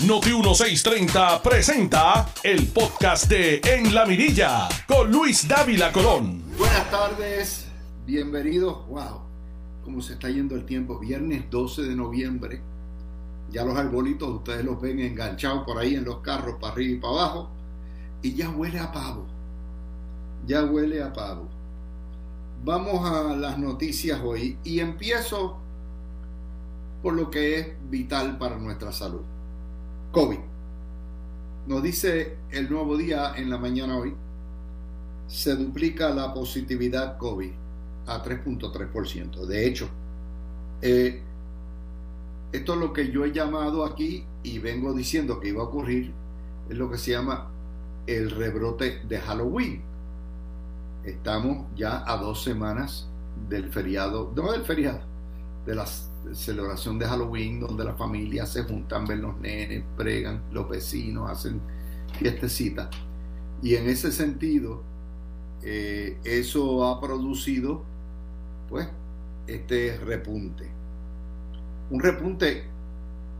Noti 1630 presenta el podcast de En la Mirilla con Luis Dávila Colón. Buenas tardes, bienvenidos. Wow, cómo se está yendo el tiempo. Viernes 12 de noviembre. Ya los arbolitos ustedes los ven enganchados por ahí en los carros para arriba y para abajo. Y ya huele a pavo. Ya huele a pavo. Vamos a las noticias hoy y empiezo por lo que es vital para nuestra salud. COVID. Nos dice el nuevo día en la mañana hoy, se duplica la positividad COVID a 3.3%. De hecho, eh, esto es lo que yo he llamado aquí y vengo diciendo que iba a ocurrir, es lo que se llama el rebrote de Halloween. Estamos ya a dos semanas del feriado, no del feriado, de la celebración de Halloween, donde las familias se juntan, ven los nenes, pregan, los vecinos hacen fiestecitas. Y en ese sentido, eh, eso ha producido, pues, este repunte. Un repunte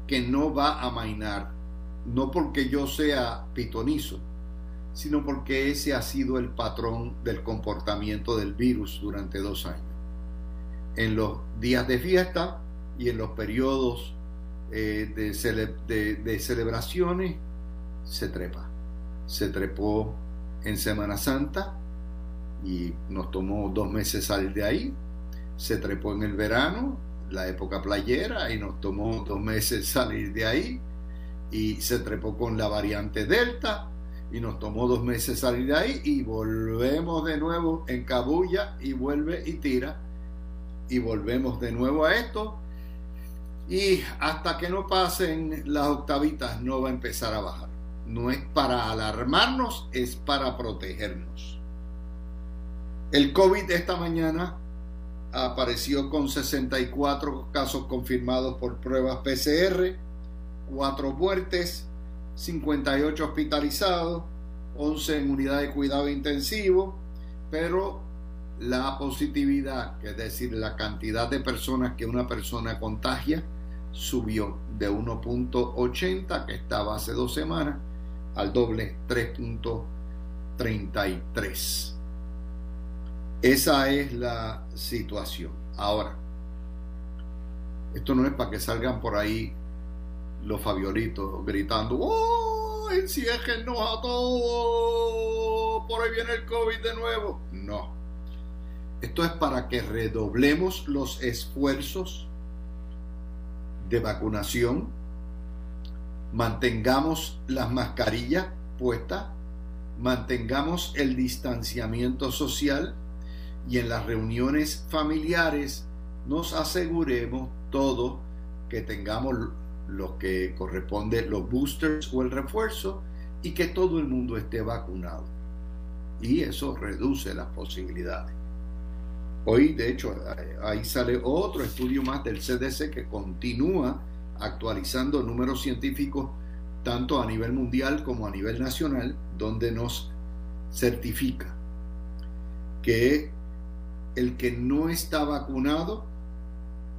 que no va a mainar, no porque yo sea pitonizo, sino porque ese ha sido el patrón del comportamiento del virus durante dos años. En los días de fiesta y en los periodos eh, de, de celebraciones se trepa. Se trepó en Semana Santa y nos tomó dos meses salir de ahí. Se trepó en el verano, la época playera, y nos tomó dos meses salir de ahí. Y se trepó con la variante Delta y nos tomó dos meses salir de ahí y volvemos de nuevo en cabulla y vuelve y tira y volvemos de nuevo a esto y hasta que no pasen las octavitas no va a empezar a bajar. No es para alarmarnos, es para protegernos. El COVID esta mañana apareció con 64 casos confirmados por pruebas PCR, 4 muertes, 58 hospitalizados, 11 en unidad de cuidado intensivo, pero la positividad, es decir, la cantidad de personas que una persona contagia, subió de 1.80, que estaba hace dos semanas, al doble 3.33. Esa es la situación. Ahora, esto no es para que salgan por ahí los Fabiolitos gritando, ¡Oh! ¡Enciégenos a todos! Por ahí viene el COVID de nuevo. No. Esto es para que redoblemos los esfuerzos de vacunación, mantengamos las mascarillas puestas, mantengamos el distanciamiento social y en las reuniones familiares nos aseguremos todo que tengamos lo que corresponde, los boosters o el refuerzo, y que todo el mundo esté vacunado. Y eso reduce las posibilidades. Hoy, de hecho, ahí sale otro estudio más del CDC que continúa actualizando números científicos tanto a nivel mundial como a nivel nacional, donde nos certifica que el que no está vacunado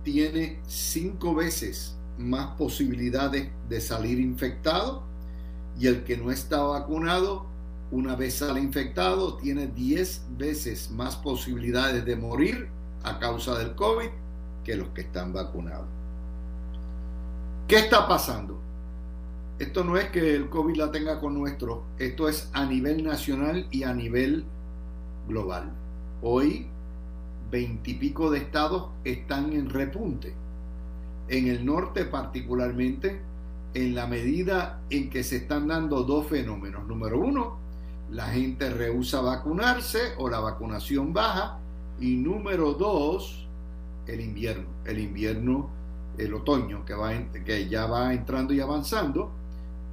tiene cinco veces más posibilidades de salir infectado y el que no está vacunado, una vez sale infectado, tiene 10 veces más posibilidades de morir a causa del COVID que los que están vacunados. ¿Qué está pasando? Esto no es que el COVID la tenga con nuestro, esto es a nivel nacional y a nivel global. Hoy, veintipico de estados están en repunte en el norte particularmente, en la medida en que se están dando dos fenómenos. Número uno, la gente rehúsa vacunarse o la vacunación baja. Y número dos, el invierno. El invierno, el otoño, que, va que ya va entrando y avanzando,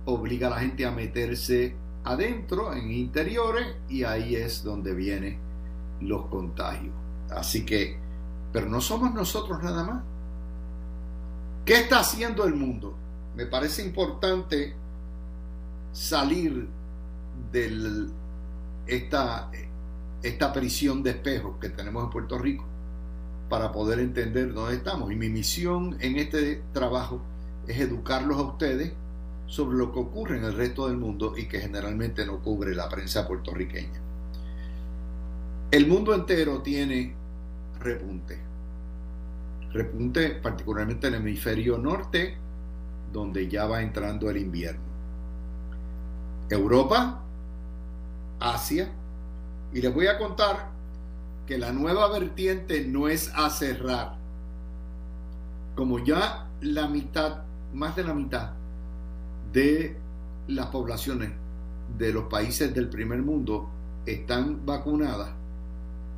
obliga a la gente a meterse adentro, en interiores, y ahí es donde vienen los contagios. Así que, pero no somos nosotros nada más. ¿Qué está haciendo el mundo? Me parece importante salir de esta, esta prisión de espejos que tenemos en Puerto Rico para poder entender dónde estamos. Y mi misión en este trabajo es educarlos a ustedes sobre lo que ocurre en el resto del mundo y que generalmente no cubre la prensa puertorriqueña. El mundo entero tiene repunte. Repunte particularmente en el hemisferio norte, donde ya va entrando el invierno. Europa, Asia, y les voy a contar que la nueva vertiente no es a cerrar. Como ya la mitad, más de la mitad de las poblaciones de los países del primer mundo están vacunadas,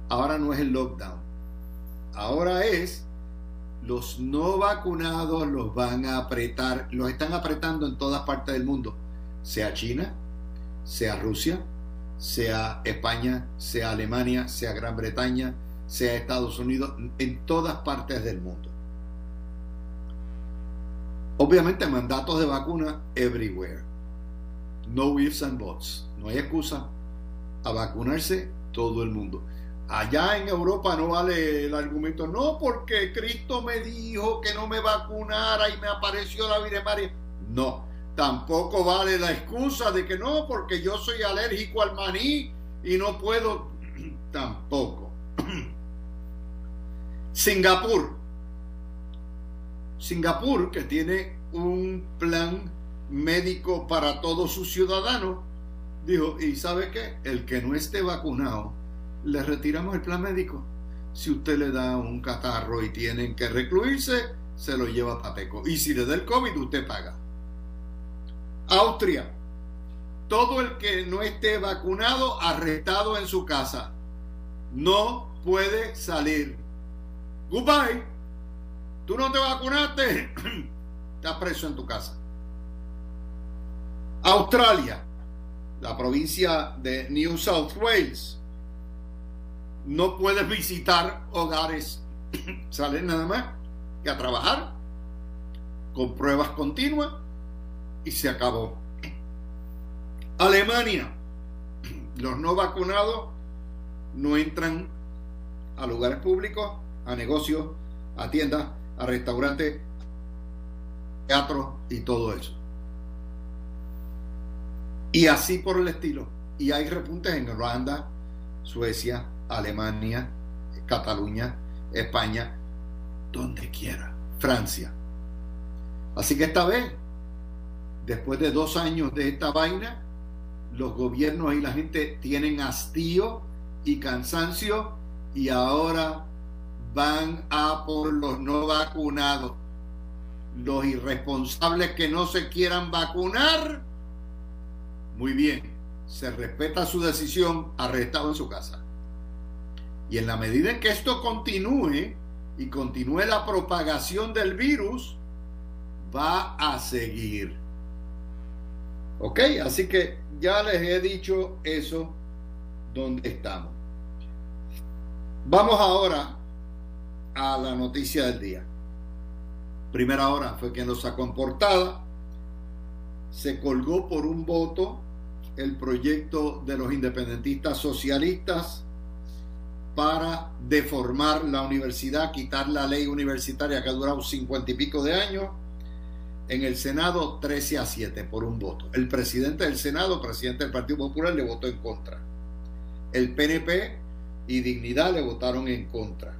ahora no es el lockdown. Ahora es los no vacunados los van a apretar, los están apretando en todas partes del mundo, sea China, sea Rusia, sea España, sea Alemania, sea Gran Bretaña, sea Estados Unidos, en todas partes del mundo. Obviamente mandatos de vacuna everywhere. No ifs and buts. No hay excusa a vacunarse todo el mundo. Allá en Europa no vale el argumento, no porque Cristo me dijo que no me vacunara y me apareció la Virgen María. No, tampoco vale la excusa de que no porque yo soy alérgico al maní y no puedo. tampoco. Singapur Singapur, que tiene un plan médico para todos sus ciudadanos, dijo, ¿y sabe qué? El que no esté vacunado, le retiramos el plan médico. Si usted le da un catarro y tienen que recluirse, se lo lleva Pateco. Y si le da el COVID, usted paga. Austria, todo el que no esté vacunado, arrestado en su casa. No puede salir. Goodbye. Tú no te vacunaste, estás preso en tu casa. Australia, la provincia de New South Wales, no puedes visitar hogares, salen nada más que a trabajar con pruebas continuas y se acabó. Alemania, los no vacunados no entran a lugares públicos, a negocios, a tiendas a restaurantes, teatro y todo eso. Y así por el estilo. Y hay repuntes en Holanda, Suecia, Alemania, Cataluña, España, donde quiera, Francia. Así que esta vez, después de dos años de esta vaina, los gobiernos y la gente tienen hastío y cansancio y ahora van a por los no vacunados. Los irresponsables que no se quieran vacunar, muy bien, se respeta su decisión, arrestado en su casa. Y en la medida en que esto continúe y continúe la propagación del virus, va a seguir. ¿Ok? Así que ya les he dicho eso donde estamos. Vamos ahora a la noticia del día. Primera hora fue quien lo sacó en portada. Se colgó por un voto el proyecto de los independentistas socialistas para deformar la universidad, quitar la ley universitaria que ha durado cincuenta y pico de años. En el Senado 13 a 7 por un voto. El presidente del Senado, presidente del Partido Popular, le votó en contra. El PNP y Dignidad le votaron en contra.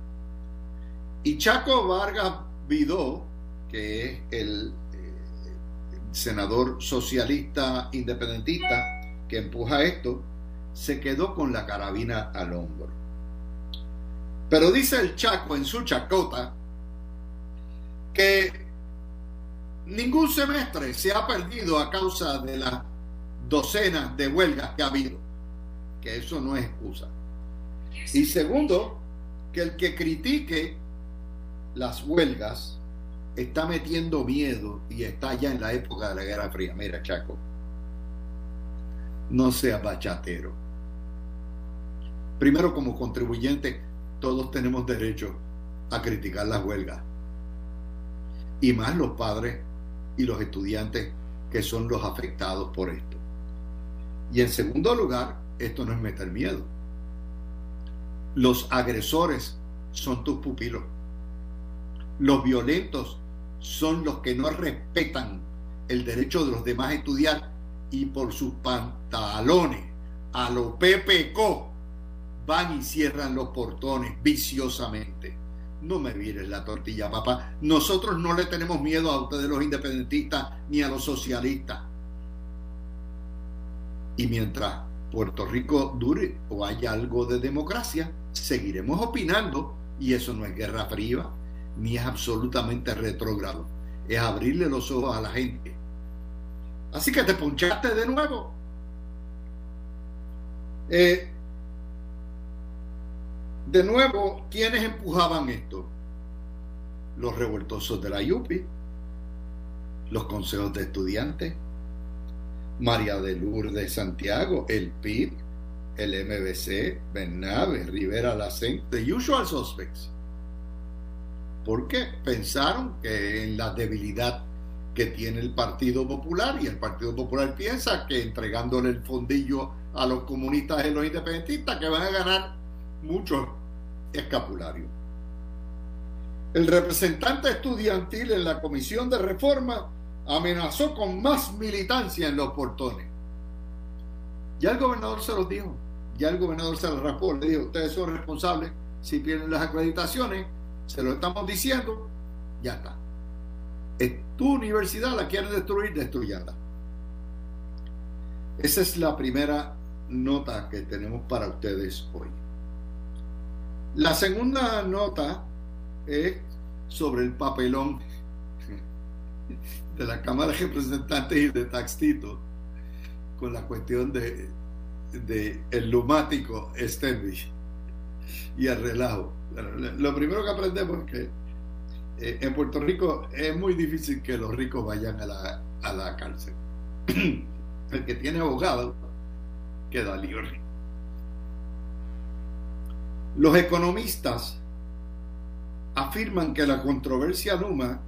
Y Chaco Vargas Vidó, que es el, eh, senador socialista independentista que empuja esto, se quedó con la carabina al hombro. Pero dice el Chaco en su chacota que ningún semestre se ha perdido a causa de las docenas de huelgas que ha habido, que eso no es excusa. Y segundo, que el que critique las huelgas está metiendo miedo y está ya en la época de la Guerra Fría. Mira, Chaco, no sea bachatero. Primero, como contribuyente, todos tenemos derecho a criticar las huelgas. Y más los padres y los estudiantes que son los afectados por esto. Y en segundo lugar, esto no es meter miedo. Los agresores son tus pupilos. Los violentos son los que no respetan el derecho de los demás a estudiar y por sus pantalones a lo PPCO van y cierran los portones viciosamente. No me vires la tortilla, papá. Nosotros no le tenemos miedo a ustedes los independentistas ni a los socialistas. Y mientras Puerto Rico dure o haya algo de democracia, seguiremos opinando y eso no es guerra fría ni es absolutamente retrógrado. Es abrirle los ojos a la gente. Así que te ponchaste de nuevo. Eh, de nuevo, ¿quiénes empujaban esto? Los revoltosos de la YUPI, los consejos de estudiantes, María de Lourdes Santiago, el PIB, el MBC, Bernabe, Rivera Lacen, the usual suspects. ¿Por qué? Pensaron que en la debilidad que tiene el Partido Popular y el Partido Popular piensa que entregándole el fondillo a los comunistas y los independentistas que van a ganar muchos escapularios. El representante estudiantil en la Comisión de Reforma amenazó con más militancia en los portones. Ya el gobernador se los dijo, ya el gobernador se los raspó, le dijo, ustedes son responsables si pierden las acreditaciones, se lo estamos diciendo, ya está. Es tu universidad, la quieren destruir, destruyala. Esa es la primera nota que tenemos para ustedes hoy. La segunda nota es sobre el papelón de la Cámara de Representantes y de Taxito con la cuestión de, el lumático Stenby y el relajo. Lo primero que aprendemos es que eh, en Puerto Rico es muy difícil que los ricos vayan a la, a la cárcel. el que tiene abogado queda libre. Los economistas afirman que la controversia Luma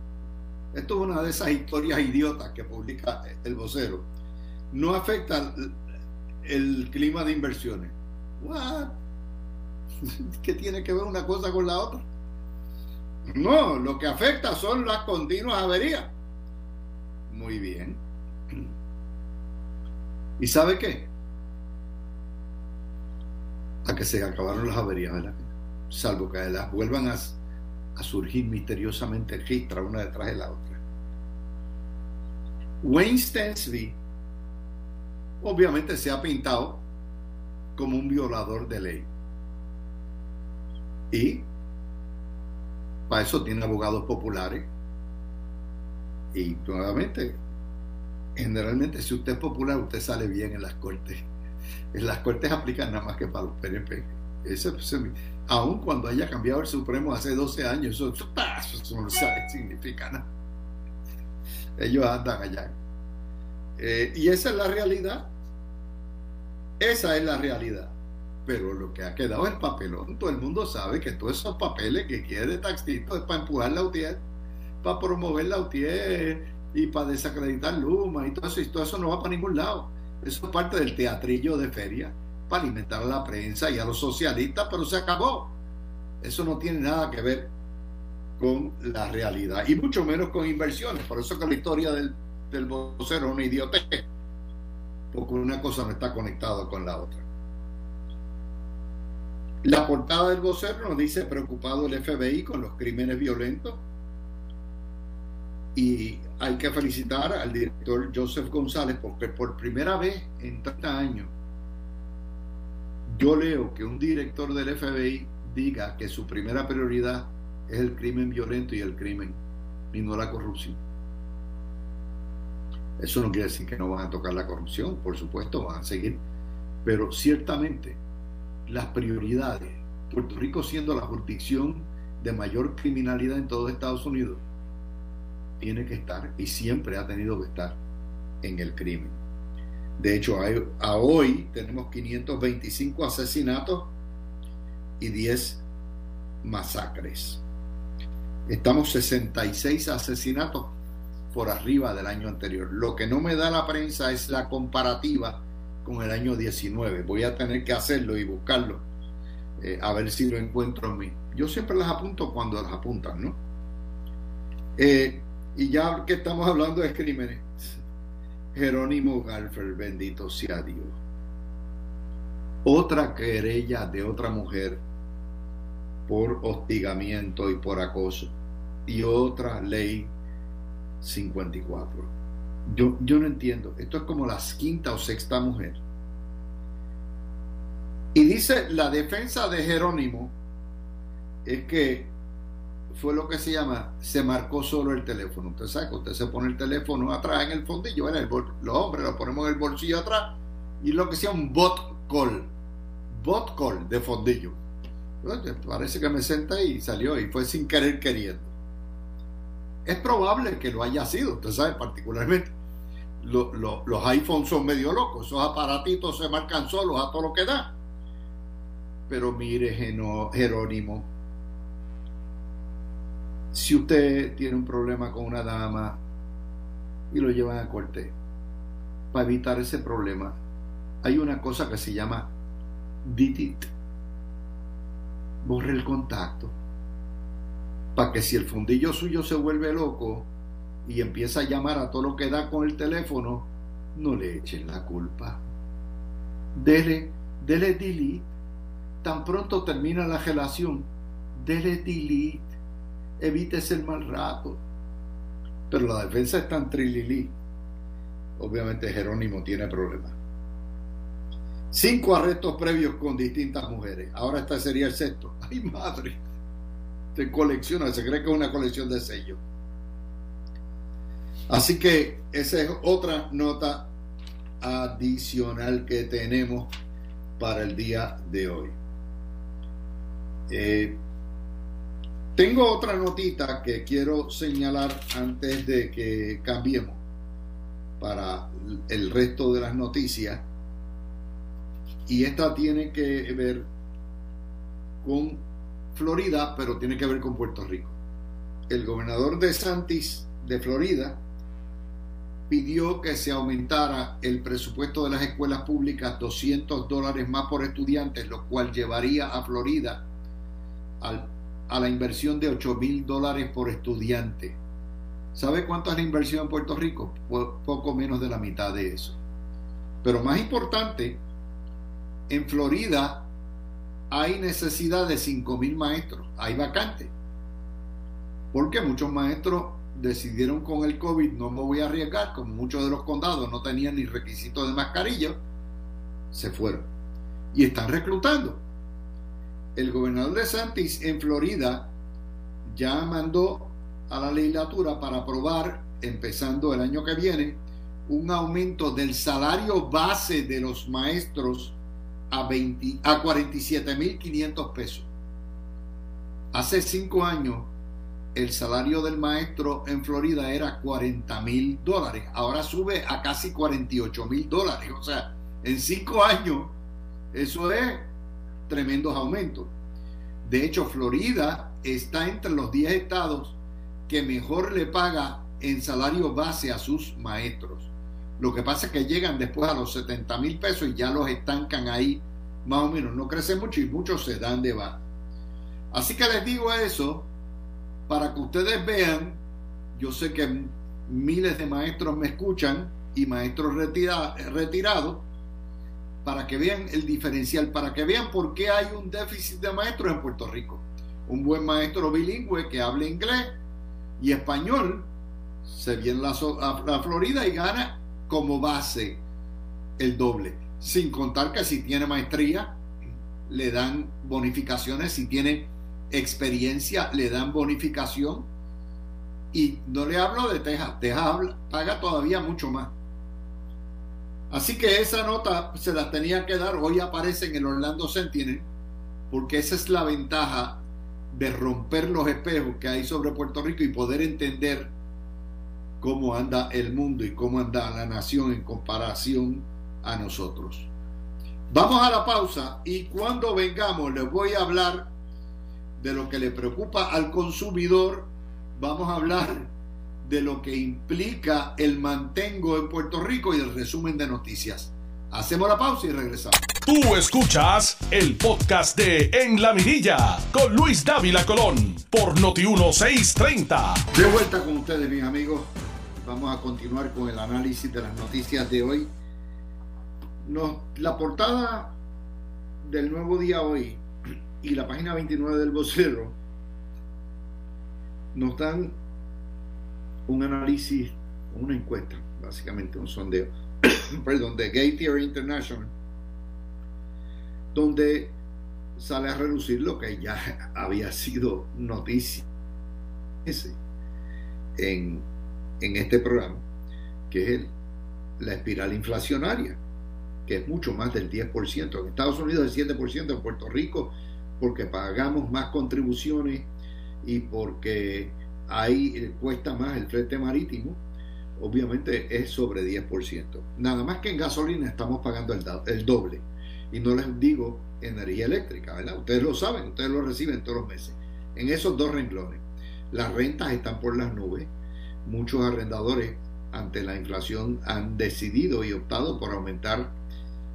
esto es una de esas historias idiotas que publica el vocero. No afecta el clima de inversiones. ¿Qué tiene que ver una cosa con la otra? No, lo que afecta son las continuas averías. Muy bien. ¿Y sabe qué? A que se acabaron las averías, ¿verdad? Salvo que las vuelvan a surgir misteriosamente registra una detrás de la otra. Wayne Stensby obviamente se ha pintado como un violador de ley. Y para eso tiene abogados populares. Y nuevamente, generalmente si usted es popular, usted sale bien en las cortes. Las cortes aplican nada más que para los PNP. Eso, aun cuando haya cambiado el Supremo hace 12 años, eso, eso no significa nada. Ellos andan allá. Eh, y esa es la realidad. Esa es la realidad. Pero lo que ha quedado es el papelón. Todo el mundo sabe que todos esos papeles que quiere Taxito es para empujar la UTIER, para promover la UTIER y para desacreditar Luma y todo eso. Y todo eso no va para ningún lado. Eso es parte del teatrillo de feria para alimentar a la prensa y a los socialistas, pero se acabó. Eso no tiene nada que ver con la realidad y mucho menos con inversiones. Por eso que la historia del, del vocero es una idiotez, porque una cosa no está conectada con la otra. La portada del vocero nos dice preocupado el FBI con los crímenes violentos y hay que felicitar al director Joseph González porque por primera vez en 30 años yo leo que un director del FBI diga que su primera prioridad es el crimen violento y el crimen y no la corrupción. Eso no quiere decir que no van a tocar la corrupción, por supuesto, van a seguir, pero ciertamente las prioridades, Puerto Rico siendo la jurisdicción de mayor criminalidad en todo Estados Unidos, tiene que estar y siempre ha tenido que estar en el crimen. De hecho, a hoy tenemos 525 asesinatos y 10 masacres. Estamos 66 asesinatos por arriba del año anterior. Lo que no me da la prensa es la comparativa con el año 19. Voy a tener que hacerlo y buscarlo, eh, a ver si lo encuentro en mí. Yo siempre las apunto cuando las apuntan, ¿no? Eh, Y ya que estamos hablando de crímenes, Jerónimo Galfer, bendito sea Dios. Otra querella de otra mujer por hostigamiento y por acoso. Y otra ley 54. Yo, yo no entiendo. Esto es como la quinta o sexta mujer. Y dice la defensa de Jerónimo es que fue lo que se llama, se marcó solo el teléfono. Usted sabe que usted se pone el teléfono atrás en el fondillo, en el los hombres lo ponemos en el bolsillo atrás y lo que sea un bot call, bot call de fondillo. parece que me senté y salió y fue sin querer queriendo. Es probable que lo haya sido, usted sabe, particularmente. los iPhones son medio locos, esos aparatitos se marcan solos a todo lo que da. Pero mire, Jerónimo, si usted tiene un problema con una dama y lo llevan a corte, para evitar ese problema, hay una cosa que se llama DITIT. Borre el contacto. Para que si el fundillo suyo se vuelve loco y empieza a llamar a todo lo que da con el teléfono, no le echen la culpa. Dele, dele delete. Tan pronto termina la relación, dele delete evites el mal rato. Pero la defensa es tan trililí. Obviamente Jerónimo tiene problemas. Cinco arrestos previos con distintas mujeres. Ahora este sería el sexto. ¡Ay, madre! Se colecciona, se cree que es una colección de sellos. Así que esa es otra nota adicional que tenemos para el día de hoy. Eh, tengo otra notita que quiero señalar antes de que cambiemos para el resto de las noticias. Y esta tiene que ver con Florida, pero tiene que ver con Puerto Rico. El gobernador de Santis de Florida pidió que se aumentara el presupuesto de las escuelas públicas 200 dólares más por estudiantes, lo cual llevaría a Florida al a la inversión de 8 mil dólares por estudiante. ¿Sabe cuánto es la inversión en Puerto Rico? Poco menos de la mitad de eso. Pero más importante, en Florida hay necesidad de 5 mil maestros, hay vacante. Porque muchos maestros decidieron con el COVID, no me voy a arriesgar, como muchos de los condados no tenían ni requisitos de mascarilla, se fueron. Y están reclutando el gobernador de Santis en Florida ya mandó a la legislatura para aprobar, empezando el año que viene, un aumento del salario base de los maestros a, 20, a 47.500 pesos. Hace cinco años el salario del maestro en Florida era 40 mil dólares, ahora sube a casi 48 mil dólares. O sea, en cinco años eso es tremendos aumentos. De hecho, Florida está entre los 10 estados que mejor le paga en salario base a sus maestros. Lo que pasa es que llegan después a los 70 mil pesos y ya los estancan ahí más o menos. No crecen mucho y muchos se dan de baja. Así que les digo eso para que ustedes vean, yo sé que miles de maestros me escuchan y maestros retirados, para que vean el diferencial, para que vean por qué hay un déficit de maestros en Puerto Rico. Un buen maestro bilingüe que hable inglés y español se viene a la Florida y gana como base el doble. Sin contar que si tiene maestría, le dan bonificaciones, si tiene experiencia, le dan bonificación. Y no le hablo de Texas, Texas paga todavía mucho más. Así que esa nota se la tenía que dar. Hoy aparece en el Orlando Sentinel, porque esa es la ventaja de romper los espejos que hay sobre Puerto Rico y poder entender cómo anda el mundo y cómo anda la nación en comparación a nosotros. Vamos a la pausa y cuando vengamos les voy a hablar de lo que le preocupa al consumidor. Vamos a hablar de lo que implica el mantengo en Puerto Rico y el resumen de noticias. Hacemos la pausa y regresamos. Tú escuchas el podcast de En la Mirilla con Luis Dávila Colón por Noti 1630. De vuelta con ustedes, mis amigos. Vamos a continuar con el análisis de las noticias de hoy. Nos, la portada del nuevo día hoy y la página 29 del vocero nos dan un análisis, una encuesta, básicamente un sondeo, perdón, de Gay Theory International, donde sale a relucir lo que ya había sido noticia en, en este programa, que es el, la espiral inflacionaria, que es mucho más del 10%. En Estados Unidos el 7%, en Puerto Rico, porque pagamos más contribuciones y porque ahí eh, cuesta más el flete marítimo, obviamente es sobre 10%. Nada más que en gasolina estamos pagando el, el doble. Y no les digo energía eléctrica, ¿verdad? Ustedes lo saben, ustedes lo reciben todos los meses. En esos dos renglones, las rentas están por las nubes. Muchos arrendadores ante la inflación han decidido y optado por aumentar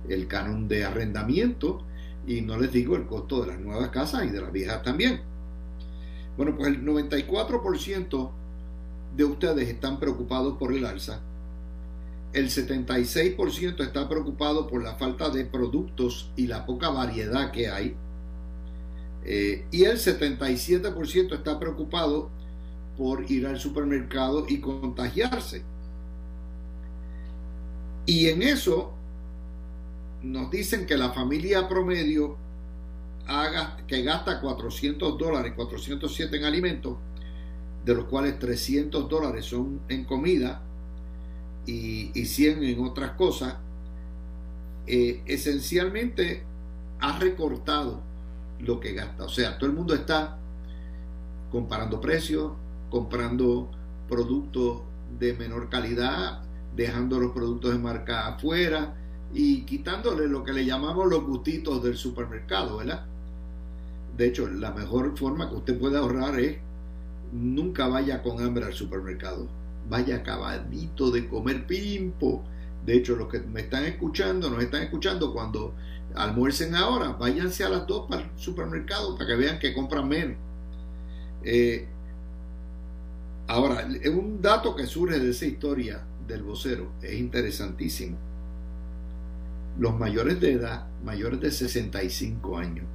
el canon de arrendamiento y no les digo el costo de las nuevas casas y de las viejas también. Bueno, pues el 94% de ustedes están preocupados por el alza, el 76% está preocupado por la falta de productos y la poca variedad que hay, eh, y el 77% está preocupado por ir al supermercado y contagiarse. Y en eso nos dicen que la familia promedio haga, que gasta 400 dólares, 407 en alimentos, de los cuales 300 dólares son en comida y, y 100 en otras cosas, eh, esencialmente ha recortado lo que gasta. O sea, todo el mundo está comparando precios, comprando productos de menor calidad, dejando los productos de marca afuera y quitándole lo que le llamamos los gustitos del supermercado, ¿verdad? De hecho, la mejor forma que usted puede ahorrar es nunca vaya con hambre al supermercado. Vaya acabadito de comer pimpo. De hecho, los que me están escuchando, nos están escuchando cuando almuercen ahora, váyanse a las dos para el supermercado para que vean que compran menos. Eh, ahora, un dato que surge de esa historia del vocero es interesantísimo. Los mayores de edad, mayores de 65 años,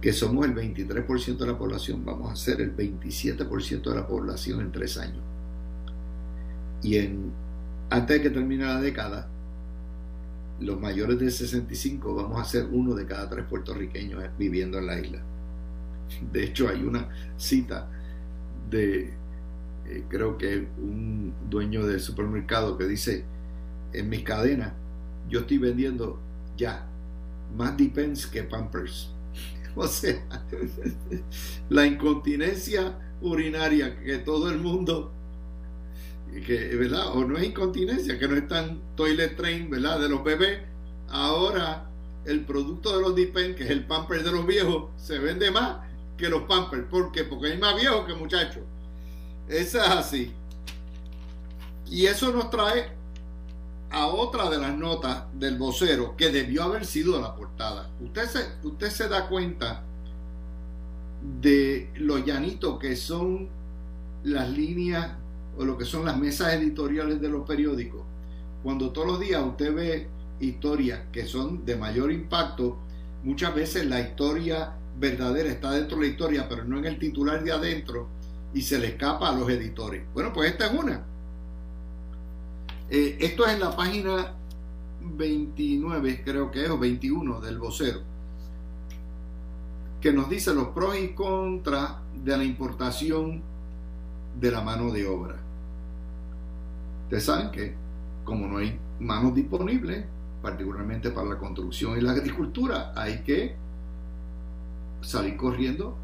que somos el 23% de la población, vamos a ser el 27% de la población en tres años. Y en, antes de que termine la década, los mayores de 65 vamos a ser uno de cada tres puertorriqueños viviendo en la isla. De hecho, hay una cita de, eh, creo que un dueño de supermercado que dice, en mis cadenas, yo estoy vendiendo ya más Depends que Pampers O sea, la incontinencia urinaria que todo el mundo, que, ¿verdad? O no es incontinencia, que no están toilet train, ¿verdad? De los bebés. Ahora el producto de los Dipen, que es el pamper de los viejos, se vende más que los pampers. ¿Por qué? Porque hay más viejos que muchachos. Eso es así. Y eso nos trae a otra de las notas del vocero que debió haber sido la portada. Usted se, usted se da cuenta de lo llanito que son las líneas o lo que son las mesas editoriales de los periódicos. Cuando todos los días usted ve historias que son de mayor impacto, muchas veces la historia verdadera está dentro de la historia, pero no en el titular de adentro y se le escapa a los editores. Bueno, pues esta es una. Eh, esto es en la página 29, creo que es, o 21 del vocero, que nos dice los pros y contras de la importación de la mano de obra. Ustedes saben que como no hay manos disponibles, particularmente para la construcción y la agricultura, hay que salir corriendo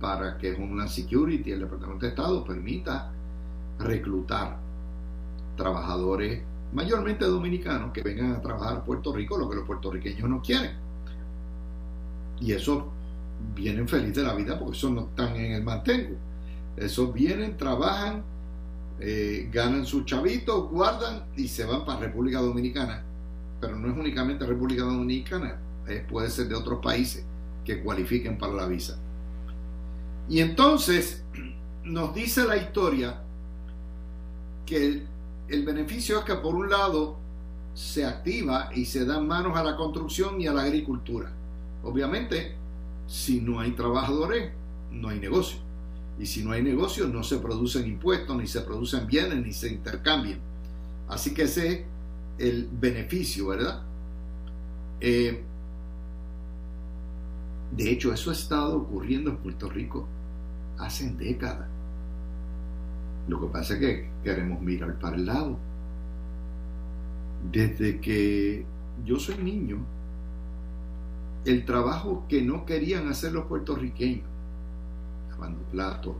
para que Homeland Security, el Departamento de Estado, permita reclutar trabajadores mayormente dominicanos que vengan a trabajar a Puerto Rico lo que los puertorriqueños no quieren. Y eso vienen felices de la vida porque eso no están en el mantengo. Esos vienen, trabajan eh, ganan sus chavitos, guardan y se van para República Dominicana. Pero no es únicamente República Dominicana, puede ser de otros países que cualifiquen para la visa. Y entonces nos dice la historia que el, el beneficio es que por un lado se activa y se dan manos a la construcción y a la agricultura. Obviamente, si no hay trabajadores, no hay negocio. Y si no hay negocio, no se producen impuestos, ni se producen bienes, ni se intercambian. Así que ese es el beneficio, ¿verdad? Eh, de hecho, eso ha estado ocurriendo en Puerto Rico hace décadas. Lo que pasa es que queremos mirar para el lado. Desde que yo soy niño, el trabajo que no querían hacer los puertorriqueños, lavando platos,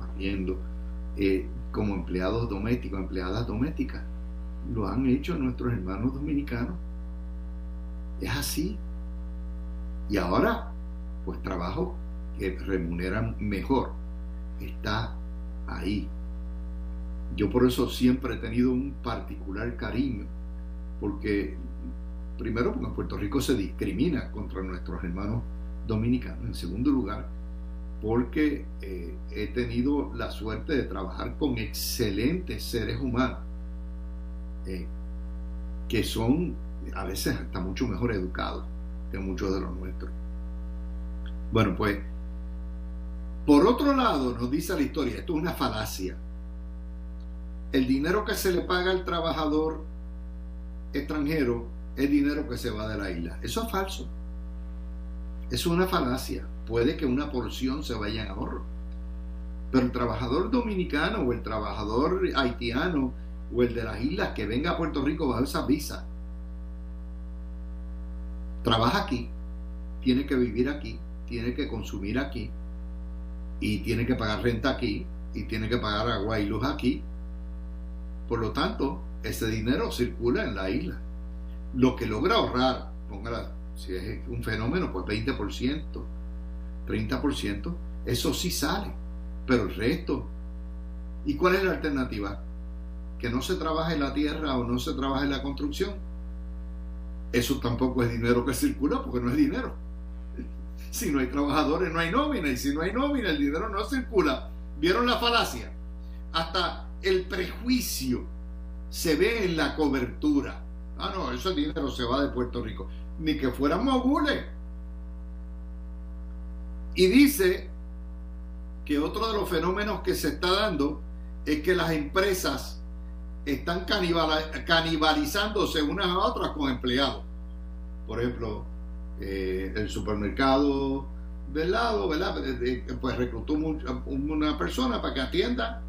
barriendo, eh, como empleados domésticos, empleadas domésticas, lo han hecho nuestros hermanos dominicanos. Es así. Y ahora, pues trabajo que remuneran mejor está ahí. Yo por eso siempre he tenido un particular cariño, porque primero porque en Puerto Rico se discrimina contra nuestros hermanos dominicanos, en segundo lugar porque eh, he tenido la suerte de trabajar con excelentes seres humanos eh, que son a veces hasta mucho mejor educados que muchos de los nuestros. Bueno, pues, por otro lado, nos dice la historia, esto es una falacia. El dinero que se le paga al trabajador extranjero es dinero que se va de la isla. Eso es falso. Es una falacia. Puede que una porción se vaya en ahorro. Pero el trabajador dominicano o el trabajador haitiano o el de las islas que venga a Puerto Rico bajo esa visa, trabaja aquí, tiene que vivir aquí, tiene que consumir aquí y tiene que pagar renta aquí y tiene que pagar agua y luz aquí. Por lo tanto, ese dinero circula en la isla. Lo que logra ahorrar, póngala, si es un fenómeno, pues 20%, 30%, eso sí sale, pero el resto. ¿Y cuál es la alternativa? Que no se trabaje la tierra o no se trabaje en la construcción. Eso tampoco es dinero que circula porque no es dinero. Si no hay trabajadores, no hay nómina. Y si no hay nómina, el dinero no circula. ¿Vieron la falacia? Hasta el prejuicio se ve en la cobertura. Ah, no, ese dinero se va de Puerto Rico. Ni que fueran mogules. Y dice que otro de los fenómenos que se está dando es que las empresas están canibalizándose unas a otras con empleados. Por ejemplo, eh, el supermercado del lado, ¿verdad? Pues reclutó una persona para que atienda,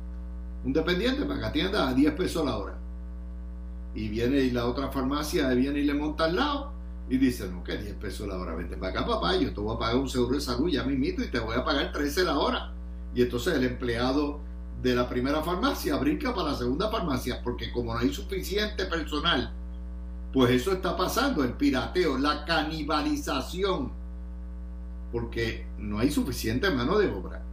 un dependiente para que atienda a 10 pesos la hora. Y viene y la otra farmacia viene y le monta al lado y dice, no, que 10 pesos la hora, vente para acá papá, yo te voy a pagar un seguro de salud ya mismito y te voy a pagar 13 la hora. Y entonces el empleado de la primera farmacia brinca para la segunda farmacia porque como no hay suficiente personal pues eso está pasando, el pirateo, la canibalización, porque no hay suficiente mano de obra.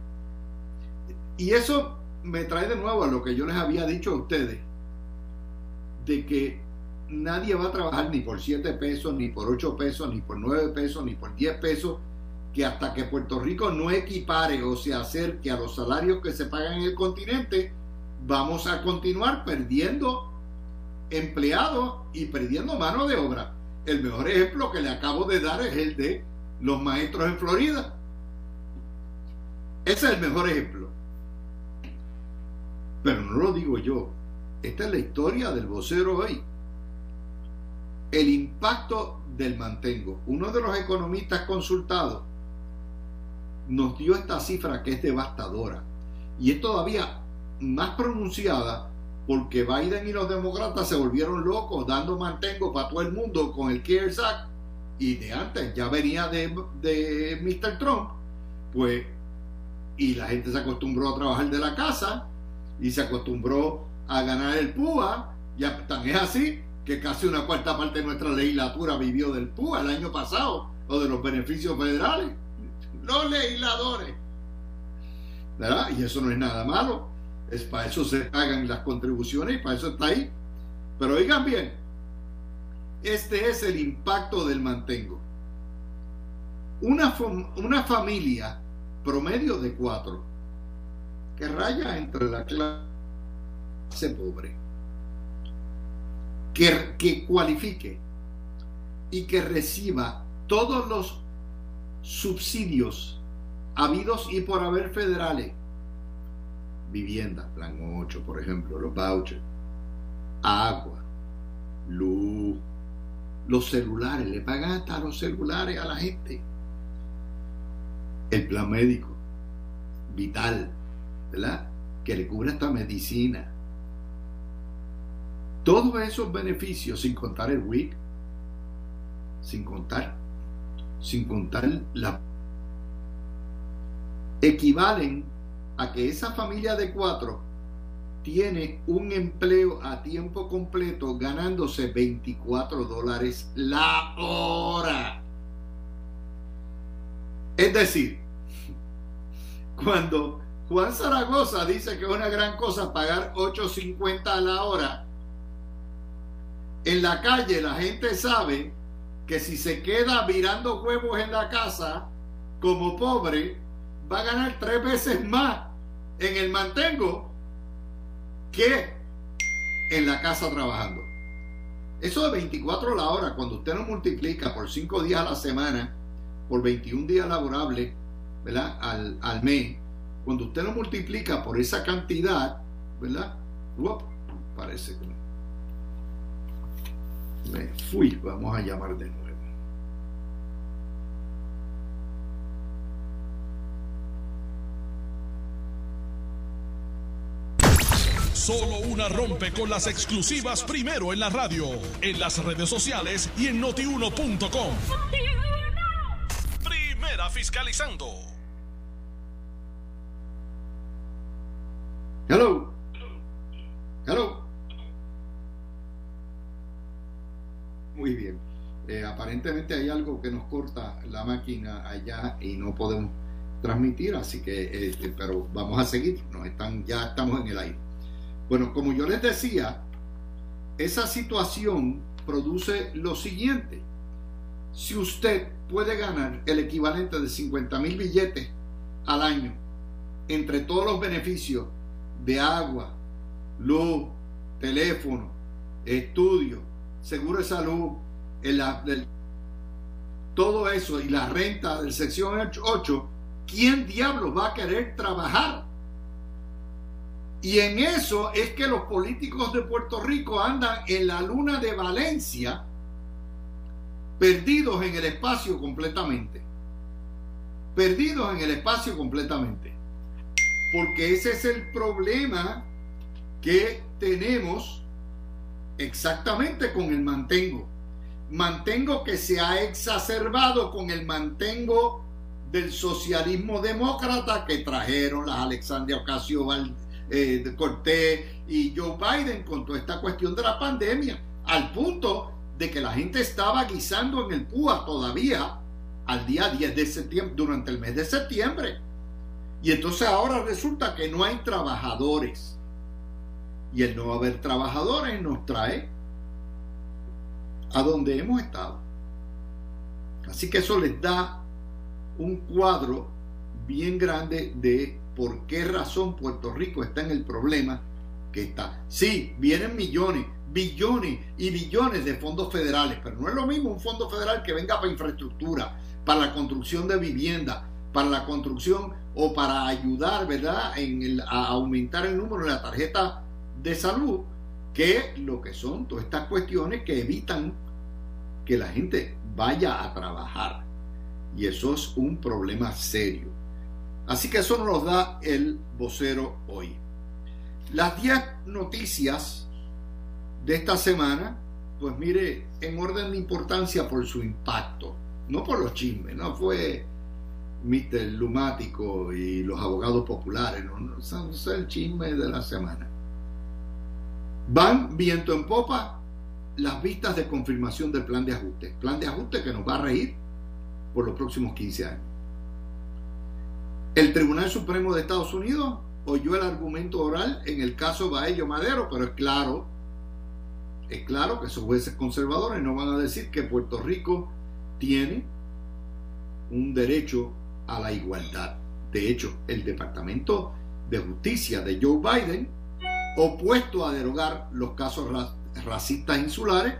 Y eso me trae de nuevo a lo que yo les había dicho a ustedes, de que nadie va a trabajar ni por 7 pesos, ni por 8 pesos, ni por 9 pesos, ni por 10 pesos, que hasta que Puerto Rico no equipare o se acerque a los salarios que se pagan en el continente, vamos a continuar perdiendo empleados y perdiendo mano de obra. El mejor ejemplo que le acabo de dar es el de los maestros en Florida. Ese es el mejor ejemplo. Pero no lo digo yo. Esta es la historia del vocero hoy. El impacto del mantengo. Uno de los economistas consultados nos dio esta cifra que es devastadora y es todavía más pronunciada porque Biden y los demócratas se volvieron locos dando mantengo para todo el mundo con el CARES Act y de antes ya venía de, de Mr. Trump, pues, y la gente se acostumbró a trabajar de la casa y se acostumbró a ganar el PUA, ya tan es así que casi una cuarta parte de nuestra legislatura vivió del PUA el año pasado o de los beneficios federales. Los legisladores. ¿Verdad? Y eso no es nada malo Es para eso se pagan las contribuciones y para eso está ahí. Pero oigan bien, este es el impacto del mantengo. Una, una familia promedio de cuatro que raya entre la clase pobre, que, que cualifique y que reciba todos los subsidios habidos y por haber federales, vivienda, plan 8, por ejemplo, los vouchers, agua, luz, los celulares, le pagan hasta los celulares a la gente, el plan médico, vital, ¿verdad? Que le cubre esta medicina. Todos esos beneficios, sin contar el WIC, sin contar, sin contar la equivalen a que esa familia de cuatro tiene un empleo a tiempo completo ganándose 24 dólares la hora. Es decir, cuando Juan Zaragoza dice que es una gran cosa pagar 8.50 a la hora, en la calle la gente sabe que si se queda virando huevos en la casa como pobre, va a ganar tres veces más en el mantengo que en la casa trabajando. Eso de 24 la hora, cuando usted lo multiplica por 5 días a la semana, por 21 días laborables, ¿verdad? Al, al mes, cuando usted lo multiplica por esa cantidad, ¿verdad? parece que me fui, vamos a llamar de nuevo. Solo una rompe con las exclusivas primero en la radio, en las redes sociales y en notiuno.com. Primera fiscalizando. Hello. Hello. Muy bien. Eh, aparentemente hay algo que nos corta la máquina allá y no podemos transmitir, así que, eh, pero vamos a seguir. Nos están, ya estamos en el aire. Bueno, como yo les decía, esa situación produce lo siguiente. Si usted puede ganar el equivalente de 50 mil billetes al año entre todos los beneficios de agua, luz, teléfono, estudio, seguro de salud, todo eso y la renta del sección 8, ¿quién diablos va a querer trabajar? Y en eso es que los políticos de Puerto Rico andan en la luna de Valencia, perdidos en el espacio completamente. Perdidos en el espacio completamente. Porque ese es el problema que tenemos exactamente con el mantengo. Mantengo que se ha exacerbado con el mantengo del socialismo demócrata que trajeron las Alexandria Ocasio eh, Cortés y Joe Biden con toda esta cuestión de la pandemia, al punto de que la gente estaba guisando en el PUA todavía al día 10 de septiembre, durante el mes de septiembre. Y entonces ahora resulta que no hay trabajadores. Y el no haber trabajadores nos trae a donde hemos estado. Así que eso les da un cuadro bien grande de por qué razón Puerto Rico está en el problema que está. Sí, vienen millones, billones y billones de fondos federales, pero no es lo mismo un fondo federal que venga para infraestructura, para la construcción de vivienda, para la construcción o para ayudar, ¿verdad?, en a aumentar el número de la tarjeta de salud, que lo que son todas estas cuestiones que evitan que la gente vaya a trabajar. Y eso es un problema serio. Así que eso nos da el vocero hoy. Las 10 noticias de esta semana, pues mire, en orden de importancia por su impacto, no por los chismes, no fue Mr. Lumático y los abogados populares, no, no, es el chisme de la semana. Van viento en popa las vistas de confirmación del plan de ajuste, plan de ajuste que nos va a reír por los próximos 15 años. El Tribunal Supremo de Estados Unidos oyó el argumento oral en el caso Baello Madero, pero es claro, es claro que esos jueces conservadores no van a decir que Puerto Rico tiene un derecho a la igualdad. De hecho, el Departamento de Justicia de Joe Biden, opuesto a derogar los casos racistas insulares,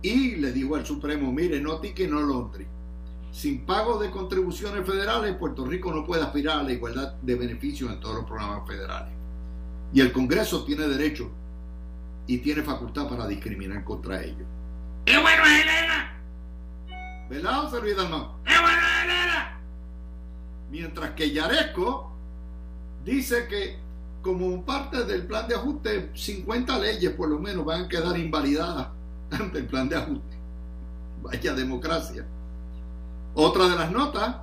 y le dijo al Supremo, mire, no tique, no Londres. Sin pago de contribuciones federales, Puerto Rico no puede aspirar a la igualdad de beneficios en todos los programas federales. Y el Congreso tiene derecho y tiene facultad para discriminar contra ellos. ¡Qué bueno Elena! ¿Verdad, Dalmau? ¡Qué bueno Elena! Mientras que Yaresco dice que como parte del plan de ajuste, 50 leyes por lo menos van a quedar invalidadas ante el plan de ajuste. Vaya democracia. Otra de las notas,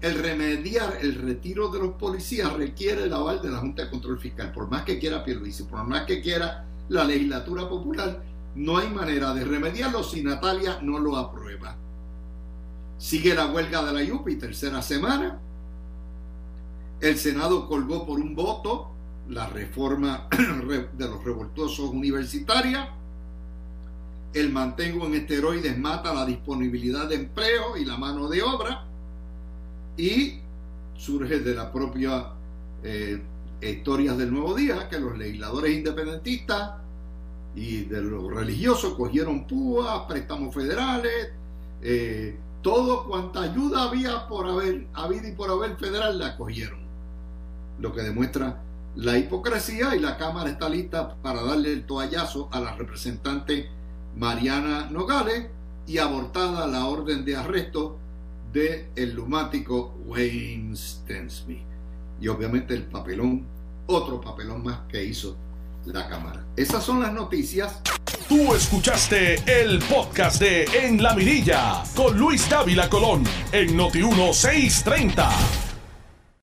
el remediar el retiro de los policías requiere el aval de la Junta de Control Fiscal. Por más que quiera Pierluisi, por más que quiera la legislatura popular, no hay manera de remediarlo si Natalia no lo aprueba. Sigue la huelga de la YUPI, tercera semana. El Senado colgó por un voto la reforma de los revoltosos universitarios el mantengo en esteroides mata la disponibilidad de empleo y la mano de obra y surge de la propia eh, historias del nuevo día que los legisladores independentistas y de los religiosos cogieron púas, préstamos federales, eh, todo cuanta ayuda había por haber habido y por haber federal la cogieron. Lo que demuestra la hipocresía y la Cámara está lista para darle el toallazo a la representante Mariana Nogales y abortada la orden de arresto de el lumático Wayne Stensby. Y obviamente el papelón, otro papelón más que hizo la Cámara. Esas son las noticias. Tú escuchaste el podcast de En la Mirilla con Luis Dávila Colón en Noti 1630.